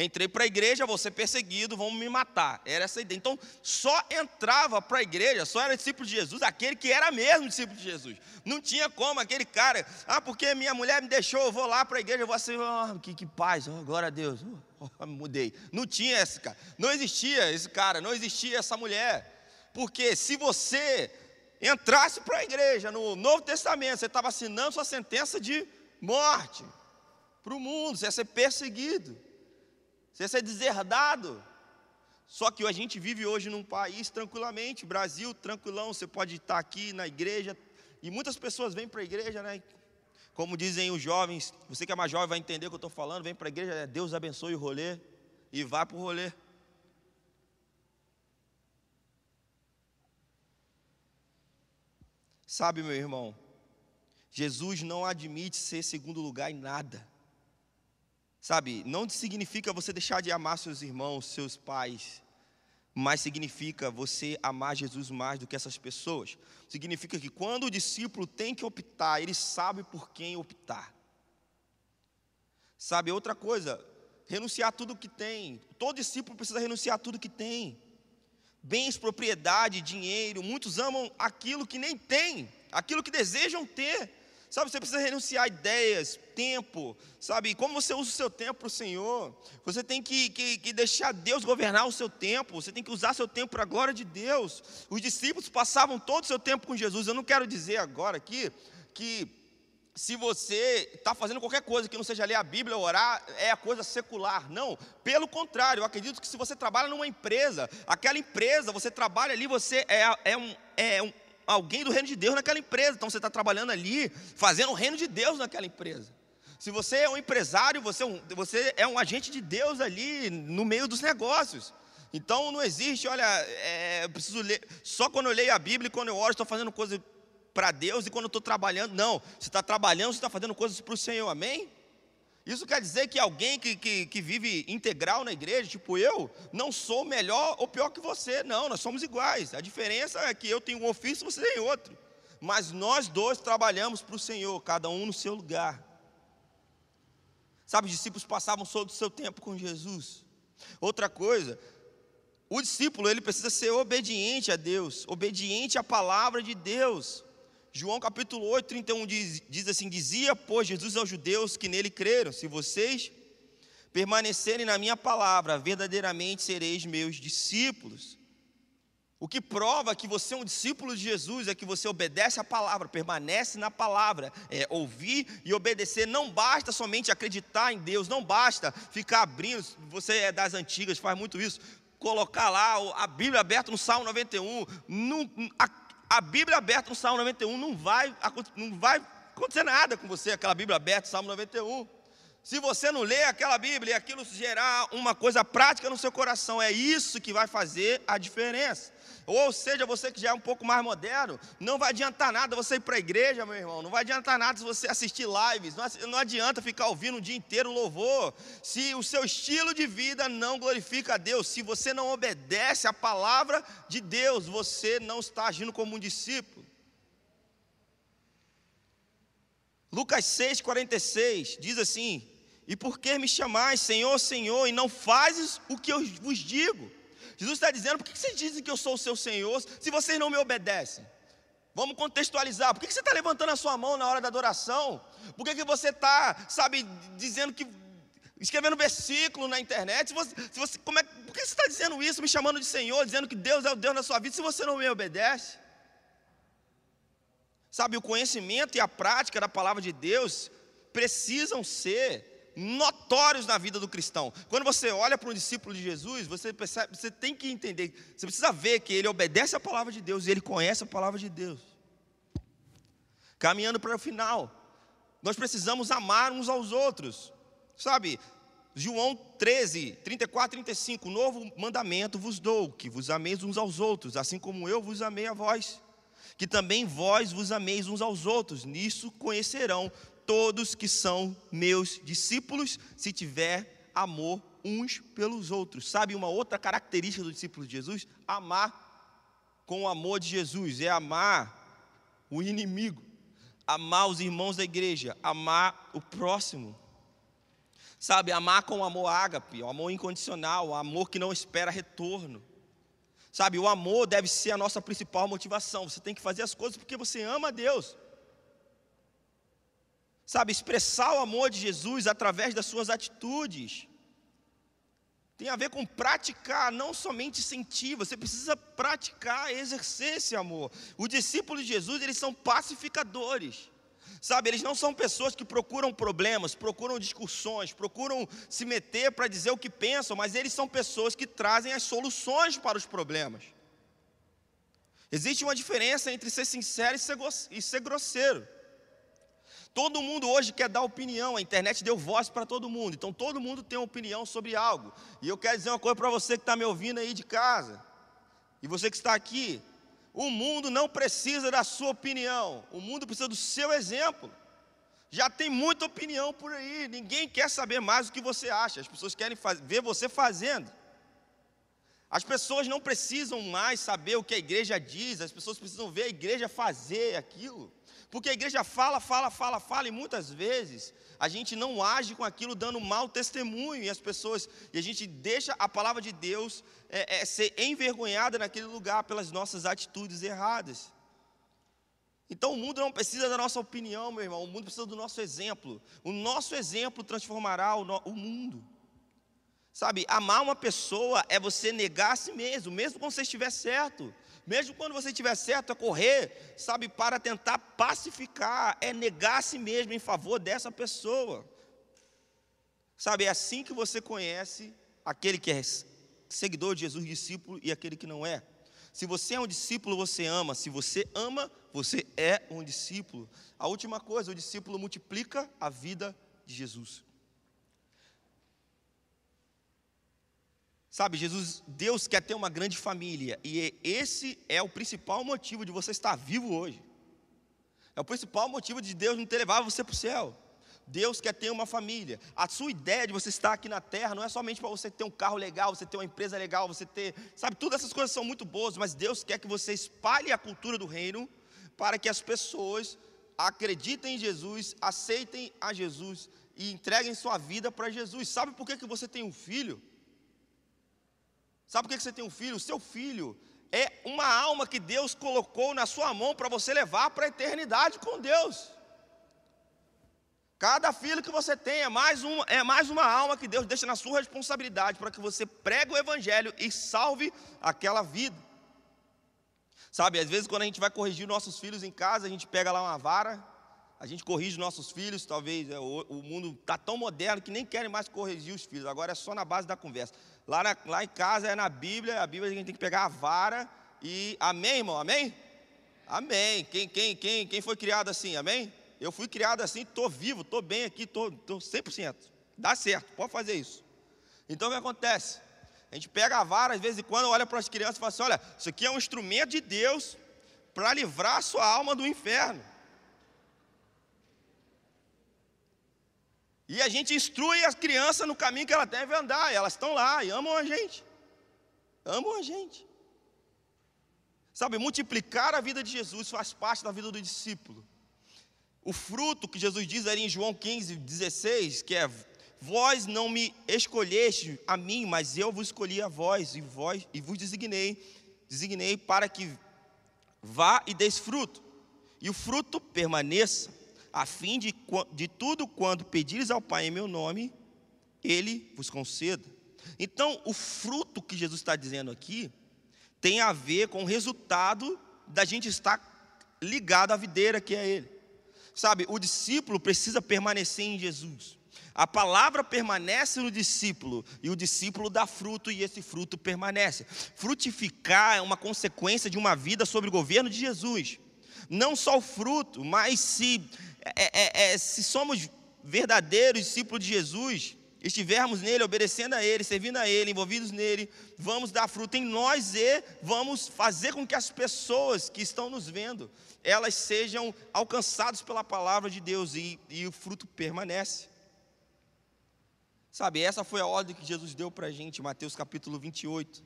Entrei para a igreja, vou ser perseguido, vão me matar. Era essa ideia. Então, só entrava para a igreja, só era discípulo de Jesus, aquele que era mesmo discípulo de Jesus. Não tinha como aquele cara, ah, porque minha mulher me deixou, eu vou lá para a igreja, eu vou assim, oh, que, que paz, oh, glória a Deus, oh, oh, mudei. Não tinha esse cara, não existia esse cara, não existia essa mulher. Porque se você entrasse para a igreja no Novo Testamento, você estava assinando sua sentença de morte para o mundo, você ia ser perseguido. Você ia ser deserdado. Só que a gente vive hoje num país tranquilamente, Brasil tranquilão, você pode estar aqui na igreja, e muitas pessoas vêm para a igreja, né? Como dizem os jovens, você que é mais jovem vai entender o que eu estou falando, vem para a igreja, é, Deus abençoe o rolê, e vai para o rolê. Sabe, meu irmão, Jesus não admite ser segundo lugar em nada. Sabe, não significa você deixar de amar seus irmãos, seus pais, mas significa você amar Jesus mais do que essas pessoas. Significa que quando o discípulo tem que optar, ele sabe por quem optar. Sabe, outra coisa, renunciar tudo que tem. Todo discípulo precisa renunciar tudo que tem. Bens, propriedade, dinheiro, muitos amam aquilo que nem tem, aquilo que desejam ter. Sabe, você precisa renunciar a ideias, tempo, sabe? Como você usa o seu tempo para o Senhor. Você tem que, que, que, deixar Deus governar o seu tempo. Você tem que usar seu tempo para a glória de Deus. Os discípulos passavam todo o seu tempo com Jesus. Eu não quero dizer agora aqui que se você está fazendo qualquer coisa que não seja ler a Bíblia orar, é a coisa secular. Não, pelo contrário, eu acredito que se você trabalha numa empresa, aquela empresa, você trabalha ali, você é, é, um, é um, alguém do reino de Deus naquela empresa. Então você está trabalhando ali, fazendo o reino de Deus naquela empresa. Se você é um empresário, você é um, você é um agente de Deus ali no meio dos negócios. Então não existe, olha, é, eu preciso ler. Só quando eu leio a Bíblia e quando eu oro, estou fazendo coisa para Deus e quando eu estou trabalhando. Não, você está trabalhando, você está fazendo coisas para o Senhor, amém? Isso quer dizer que alguém que, que, que, vive integral na igreja, tipo eu, não sou melhor ou pior que você. Não, nós somos iguais. A diferença é que eu tenho um ofício e você tem outro. Mas nós dois trabalhamos para o Senhor, cada um no seu lugar. Sabe, os discípulos passavam todo o seu tempo com Jesus. Outra coisa, o discípulo ele precisa ser obediente a Deus, obediente à palavra de Deus. João capítulo 8, 31 diz, diz assim: Dizia, pois, Jesus aos judeus que nele creram: Se vocês permanecerem na minha palavra, verdadeiramente sereis meus discípulos. O que prova que você é um discípulo de Jesus é que você obedece a palavra, permanece na palavra, é ouvir e obedecer. Não basta somente acreditar em Deus, não basta ficar abrindo. Você é das antigas, faz muito isso. Colocar lá a Bíblia aberta no Salmo 91. Não, a, a Bíblia aberta no Salmo 91 não vai, não vai acontecer nada com você, aquela Bíblia aberta, Salmo 91. Se você não lê aquela Bíblia e aquilo gerar uma coisa prática no seu coração, é isso que vai fazer a diferença. Ou seja, você que já é um pouco mais moderno, não vai adiantar nada você ir para a igreja, meu irmão. Não vai adiantar nada se você assistir lives. Não adianta ficar ouvindo o dia inteiro louvor. Se o seu estilo de vida não glorifica a Deus, se você não obedece a palavra de Deus, você não está agindo como um discípulo. Lucas 6,46 diz assim: E por que me chamais Senhor, Senhor, e não fazes o que eu vos digo? Jesus está dizendo: por que vocês dizem que eu sou o seu Senhor se vocês não me obedecem? Vamos contextualizar. Por que você está levantando a sua mão na hora da adoração? Por que, que você está, sabe, dizendo que. escrevendo versículo na internet? Se você, se você, como é, por que você está dizendo isso, me chamando de Senhor, dizendo que Deus é o Deus da sua vida, se você não me obedece? Sabe, o conhecimento e a prática da palavra de Deus precisam ser notórios na vida do cristão. Quando você olha para um discípulo de Jesus, você percebe, você tem que entender, você precisa ver que ele obedece a palavra de Deus e ele conhece a palavra de Deus. Caminhando para o final, nós precisamos amar uns aos outros. Sabe, João 13, 34, 35, novo mandamento vos dou, que vos ameis uns aos outros, assim como eu vos amei a vós que também vós vos ameis uns aos outros. Nisso conhecerão todos que são meus discípulos, se tiver amor uns pelos outros. Sabe uma outra característica do discípulo de Jesus? Amar com o amor de Jesus, é amar o inimigo, amar os irmãos da igreja, amar o próximo. Sabe, amar com amor ágape, o amor incondicional, o amor que não espera retorno. Sabe, o amor deve ser a nossa principal motivação. Você tem que fazer as coisas porque você ama Deus. Sabe, expressar o amor de Jesus através das suas atitudes. Tem a ver com praticar, não somente sentir, você precisa praticar, exercer esse amor. Os discípulos de Jesus, eles são pacificadores. Sabe, eles não são pessoas que procuram problemas, procuram discussões, procuram se meter para dizer o que pensam, mas eles são pessoas que trazem as soluções para os problemas. Existe uma diferença entre ser sincero e ser grosseiro. Todo mundo hoje quer dar opinião, a internet deu voz para todo mundo, então todo mundo tem opinião sobre algo. E eu quero dizer uma coisa para você que está me ouvindo aí de casa, e você que está aqui: o mundo não precisa da sua opinião, o mundo precisa do seu exemplo. Já tem muita opinião por aí, ninguém quer saber mais o que você acha, as pessoas querem ver você fazendo. As pessoas não precisam mais saber o que a igreja diz, as pessoas precisam ver a igreja fazer aquilo. Porque a igreja fala, fala, fala, fala, e muitas vezes a gente não age com aquilo dando mau testemunho, e as pessoas, e a gente deixa a palavra de Deus é, é, ser envergonhada naquele lugar pelas nossas atitudes erradas. Então o mundo não precisa da nossa opinião, meu irmão, o mundo precisa do nosso exemplo. O nosso exemplo transformará o, no, o mundo. Sabe, amar uma pessoa é você negar a si mesmo, mesmo quando você estiver certo. Mesmo quando você estiver certo, é correr, sabe, para tentar pacificar, é negar a si mesmo em favor dessa pessoa. Sabe, é assim que você conhece aquele que é seguidor de Jesus, discípulo, e aquele que não é. Se você é um discípulo, você ama. Se você ama, você é um discípulo. A última coisa, o discípulo multiplica a vida de Jesus. Sabe, Jesus, Deus quer ter uma grande família, e esse é o principal motivo de você estar vivo hoje. É o principal motivo de Deus não ter levado você para o céu. Deus quer ter uma família. A sua ideia de você estar aqui na terra não é somente para você ter um carro legal, você ter uma empresa legal, você ter. Sabe, todas essas coisas são muito boas, mas Deus quer que você espalhe a cultura do reino para que as pessoas acreditem em Jesus, aceitem a Jesus e entreguem sua vida para Jesus. Sabe por que, que você tem um filho? Sabe por que você tem um filho? O seu filho é uma alma que Deus colocou na sua mão para você levar para a eternidade com Deus. Cada filho que você tem é mais, uma, é mais uma alma que Deus deixa na sua responsabilidade para que você pregue o Evangelho e salve aquela vida. Sabe, às vezes quando a gente vai corrigir nossos filhos em casa, a gente pega lá uma vara, a gente corrige nossos filhos, talvez é, o, o, mundo está tão moderno que nem querem mais corrigir os filhos, agora é só na base da conversa. Lá, na, lá em casa é na Bíblia, a Bíblia a gente tem que pegar a vara e. Amém, irmão? Amém? Amém. Quem, quem, quem, quem foi criado assim? Amém? Eu fui criado assim, estou vivo, estou bem aqui, estou 100%. Dá certo, pode fazer isso. Então o que acontece? A gente pega a vara, às vezes em quando, olha para as crianças e fala assim: olha, isso aqui é um instrumento de Deus para livrar a sua alma do inferno. E a gente instrui as crianças no caminho que elas devem andar, e elas estão lá e amam a gente. Amam a gente. Sabe, multiplicar a vida de Jesus faz parte da vida do discípulo. O fruto que Jesus diz ali em João 15, 16, que é Vós não me escolheste a mim, mas eu vos escolhi a vós e vós e vos designei, designei para que vá e deis fruto, e o fruto permaneça, a fim de, de tudo quando pedires ao Pai em meu nome, Ele vos conceda. Então, o fruto que Jesus está dizendo aqui tem a ver com o resultado da gente estar ligado à videira que é Ele. Sabe, o discípulo precisa permanecer em Jesus. A palavra permanece no discípulo e o discípulo dá fruto e esse fruto permanece. Frutificar é uma consequência de uma vida sob o governo de Jesus. Não só o fruto, mas se, é, é, é, se somos verdadeiros discípulos de Jesus, estivermos nele, obedecendo a ele, servindo a ele, envolvidos nele, vamos dar fruto em nós e vamos fazer com que as pessoas que estão nos vendo, elas sejam alcançadas pela palavra de Deus e, e o fruto permanece. Sabe, essa foi a ordem que Jesus deu para a gente, Mateus capítulo 28.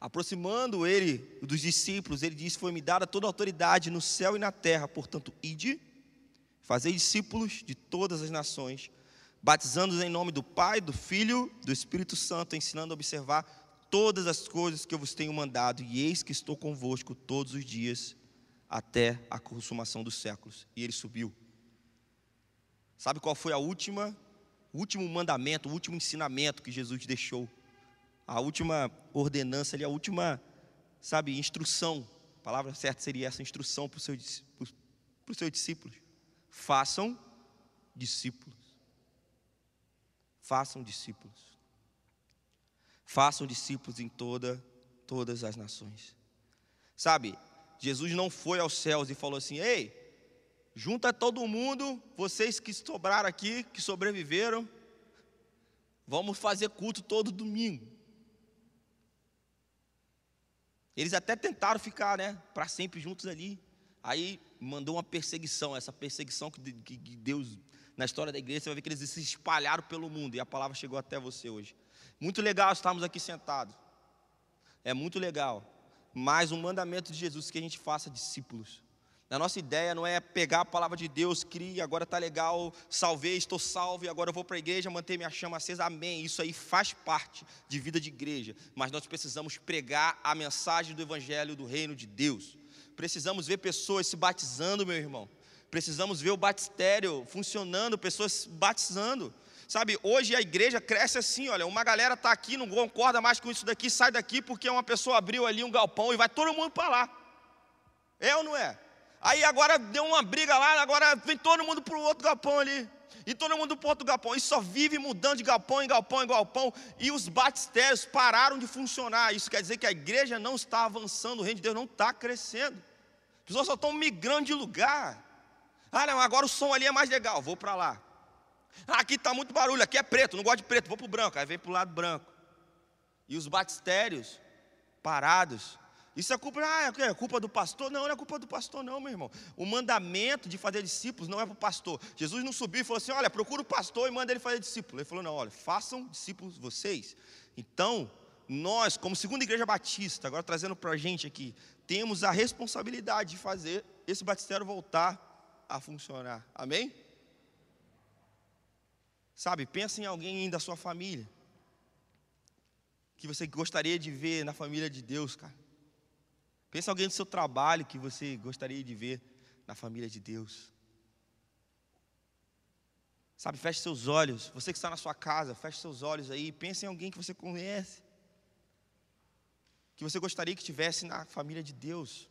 Aproximando ele dos discípulos, ele disse: Foi-me dada toda a autoridade no céu e na terra, portanto, ide, fazei discípulos de todas as nações, batizando-os em nome do Pai, do Filho, do Espírito Santo, ensinando a observar todas as coisas que eu vos tenho mandado, e eis que estou convosco todos os dias, até a consumação dos séculos. E ele subiu. Sabe qual foi a última o último mandamento, o último ensinamento que Jesus deixou, a última ordenança ali, a última, sabe, instrução. A palavra certa seria essa instrução para os seus, para os seus discípulos. Façam discípulos. Façam discípulos. Façam discípulos em toda, todas as nações. Sabe, Jesus não foi aos céus e falou assim: Ei, Junta todo mundo, vocês que sobraram aqui, que sobreviveram. Vamos fazer culto todo domingo. Eles até tentaram ficar, né, para sempre juntos ali. Aí mandou uma perseguição, essa perseguição que, que Deus, na história da igreja, você vai ver que eles se espalharam pelo mundo e a palavra chegou até você hoje. Muito legal estarmos aqui sentados. É muito legal. Mas o mandamento de Jesus que a gente faça discípulos. A nossa ideia não é pegar a palavra de Deus, crie, agora está legal, salvei, estou salvo e agora vou para a igreja manter minha chama acesa. Amém. Isso aí faz parte de vida de igreja, mas nós precisamos pregar a mensagem do evangelho do reino de Deus. Precisamos ver pessoas se batizando, meu irmão. Precisamos ver o batistério funcionando, pessoas se batizando. Sabe, hoje a igreja cresce assim, olha, uma galera está aqui, não concorda mais com isso daqui, sai daqui porque uma pessoa abriu ali um galpão e vai todo mundo para lá. É ou não é? Aí agora deu uma briga lá, agora vem todo mundo para o outro galpão ali. E todo mundo para o outro galpão. E só vive mudando de galpão em galpão em galpão. E os batistérios pararam de funcionar. Isso quer dizer que a igreja não está avançando, o reino de Deus não está crescendo. As pessoas só estão migrando de lugar. Ah, não, agora o som ali é mais legal, vou para lá. Ah, aqui está muito barulho, aqui é preto, não gosto de preto, vou para o branco. Aí vem para o lado branco. E os batistérios parados isso é culpa, ah, é culpa do pastor? Não, não é culpa do pastor, não, meu irmão. O mandamento de fazer discípulos não é para o pastor. Jesus não subiu e falou assim: olha, procura o pastor e manda ele fazer discípulo. Ele falou: não, olha, façam discípulos vocês. Então, nós, como segunda igreja batista, agora trazendo para a gente aqui, temos a responsabilidade de fazer esse batistério voltar a funcionar. Amém? Sabe, pensa em alguém da sua família que você gostaria de ver na família de Deus, cara. Pensa alguém do seu trabalho que você gostaria de ver na família de Deus. Sabe, feche seus olhos. Você que está na sua casa, feche seus olhos aí. Pense em alguém que você conhece. Que você gostaria que tivesse na família de Deus?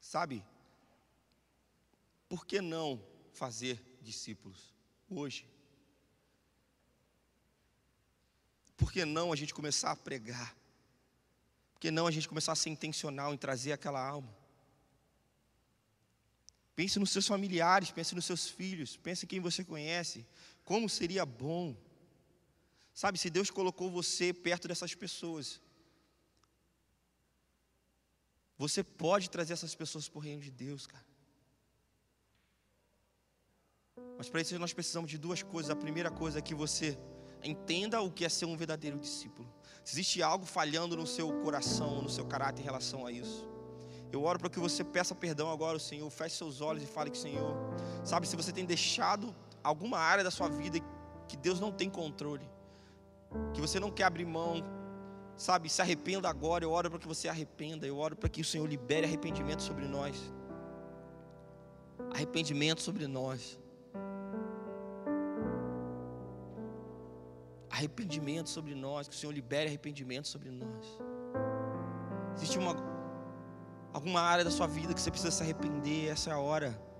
Sabe? Por que não fazer discípulos hoje? Por que não a gente começar a pregar? Por que não a gente começar a ser intencional em trazer aquela alma? Pense nos seus familiares, pense nos seus filhos, pense em quem você conhece. Como seria bom Sabe, se Deus colocou você perto dessas pessoas, você pode trazer essas pessoas para o reino de Deus, cara. Mas para isso nós precisamos de duas coisas. A primeira coisa é que você entenda o que é ser um verdadeiro discípulo. Se existe algo falhando no seu coração, no seu caráter em relação a isso, eu oro para que você peça perdão agora ao Senhor, feche seus olhos e fale o Senhor. Sabe, se você tem deixado alguma área da sua vida que Deus não tem controle, que você não quer abrir mão, sabe? Se arrependa agora. Eu oro para que você arrependa. Eu oro para que o Senhor libere arrependimento sobre nós. Arrependimento sobre nós. Arrependimento sobre nós. Que o Senhor libere arrependimento sobre nós. Existe uma, alguma área da sua vida que você precisa se arrepender. Essa é a hora.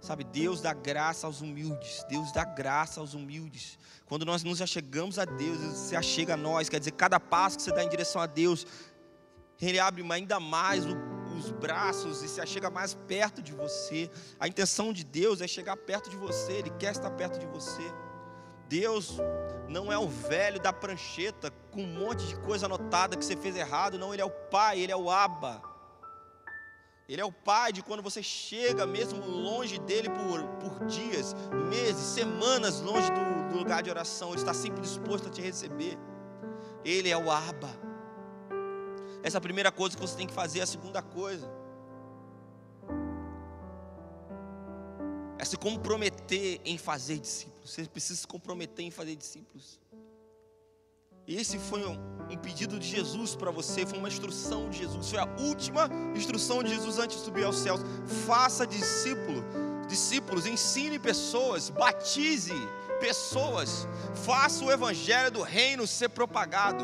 Sabe, Deus dá graça aos humildes. Deus dá graça aos humildes. Quando nós nos achegamos a Deus, Ele se achega a nós. Quer dizer, cada passo que você dá em direção a Deus, Ele abre ainda mais os braços e se achega mais perto de você. A intenção de Deus é chegar perto de você. Ele quer estar perto de você. Deus não é o velho da prancheta com um monte de coisa anotada que você fez errado. Não, Ele é o Pai, Ele é o Abba. Ele é o Pai de quando você chega mesmo longe dele por, por dias, meses, semanas longe do, do lugar de oração. Ele está sempre disposto a te receber. Ele é o Abba. Essa é a primeira coisa que você tem que fazer. A segunda coisa é se comprometer em fazer discípulos. Você precisa se comprometer em fazer discípulos. Esse foi um, um pedido de Jesus para você, foi uma instrução de Jesus, foi a última instrução de Jesus antes de subir aos céus. Faça discípulo, discípulos, ensine pessoas, batize pessoas, faça o evangelho do reino ser propagado,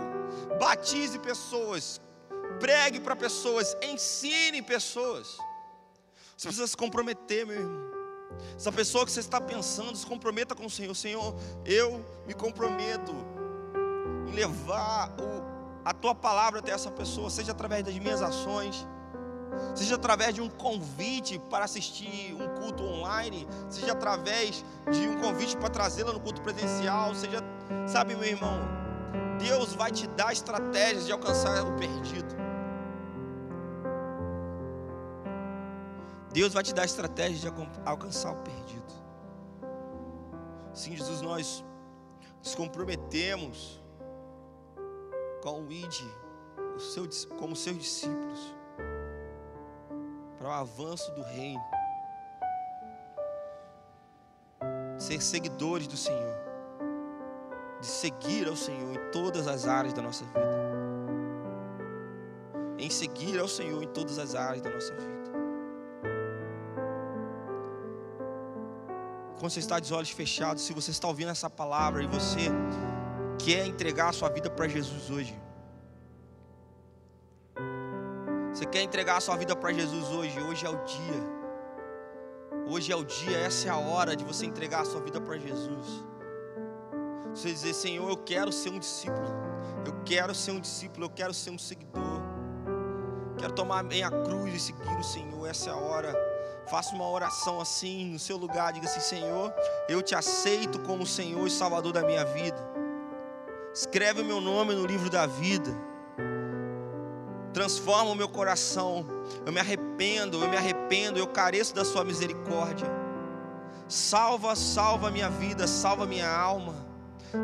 batize pessoas, pregue para pessoas, ensine pessoas. Você precisa se comprometer, meu irmão. Essa pessoa que você está pensando, se comprometa com o Senhor. Senhor, eu me comprometo levar o, a tua palavra até essa pessoa, seja através das minhas ações, seja através de um convite para assistir um culto online, seja através de um convite para trazê-la no culto presencial, seja, sabe, meu irmão, Deus vai te dar estratégias de alcançar o perdido. Deus vai te dar estratégias de alcançar o perdido. Sim, Jesus, nós nos comprometemos com o ID, o seu, como seus discípulos, para o avanço do reino, ser seguidores do Senhor, de seguir ao Senhor em todas as áreas da nossa vida, em seguir ao Senhor em todas as áreas da nossa vida. Quando você está de olhos fechados, se você está ouvindo essa palavra e você quer entregar a sua vida para Jesus hoje? Você quer entregar a sua vida para Jesus hoje? Hoje é o dia. Hoje é o dia, essa é a hora de você entregar a sua vida para Jesus. Você dizer, Senhor, eu quero ser um discípulo. Eu quero ser um discípulo, eu quero ser um seguidor. Quero tomar minha cruz e seguir o Senhor. Essa é a hora. Faça uma oração assim no seu lugar. Diga assim: Senhor, eu te aceito como Senhor e Salvador da minha vida. Escreve o meu nome no livro da vida. Transforma o meu coração. Eu me arrependo, eu me arrependo, eu careço da Sua misericórdia. Salva, salva minha vida, salva minha alma.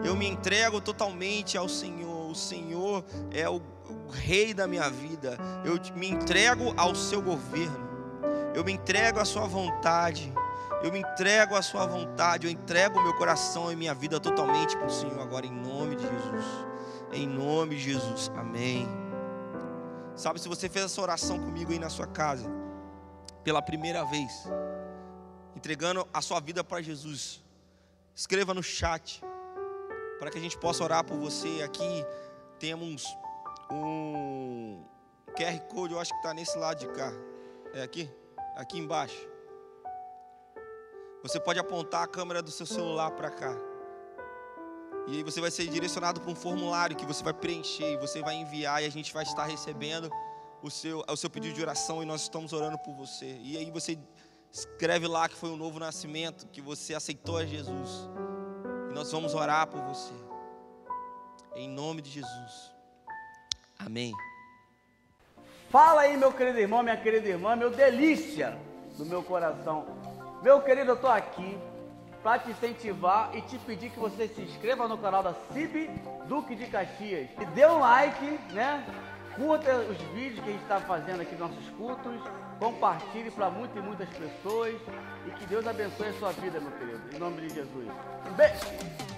Eu me entrego totalmente ao Senhor. O Senhor é o, o Rei da minha vida. Eu me entrego ao Seu governo. Eu me entrego à Sua vontade. Eu me entrego à Sua vontade, eu entrego o meu coração e minha vida totalmente para o Senhor agora, em nome de Jesus. Em nome de Jesus, amém. Sabe, se você fez essa oração comigo aí na sua casa, pela primeira vez, entregando a sua vida para Jesus, escreva no chat. para que a gente possa orar por você. Aqui temos um QR Code, eu acho que está nesse lado de cá. É aqui? Aqui embaixo. Você pode apontar a câmera do seu celular para cá. E aí você vai ser direcionado para um formulário que você vai preencher e você vai enviar e a gente vai estar recebendo o seu, o seu pedido de oração e nós estamos orando por você. E aí você escreve lá que foi um novo nascimento, que você aceitou a Jesus. E nós vamos orar por você. Em nome de Jesus. Amém. Fala aí, meu querido irmão, minha querida irmã, meu delícia do meu coração. Meu querido, eu estou aqui para te incentivar e te pedir que você se inscreva no canal da CIB Duque de Caxias. E dê um like, né? Curta os vídeos que a gente está fazendo aqui nos nossos cultos. Compartilhe para muitas e muitas pessoas. E que Deus abençoe a sua vida, meu querido. Em nome de Jesus. Um beijo.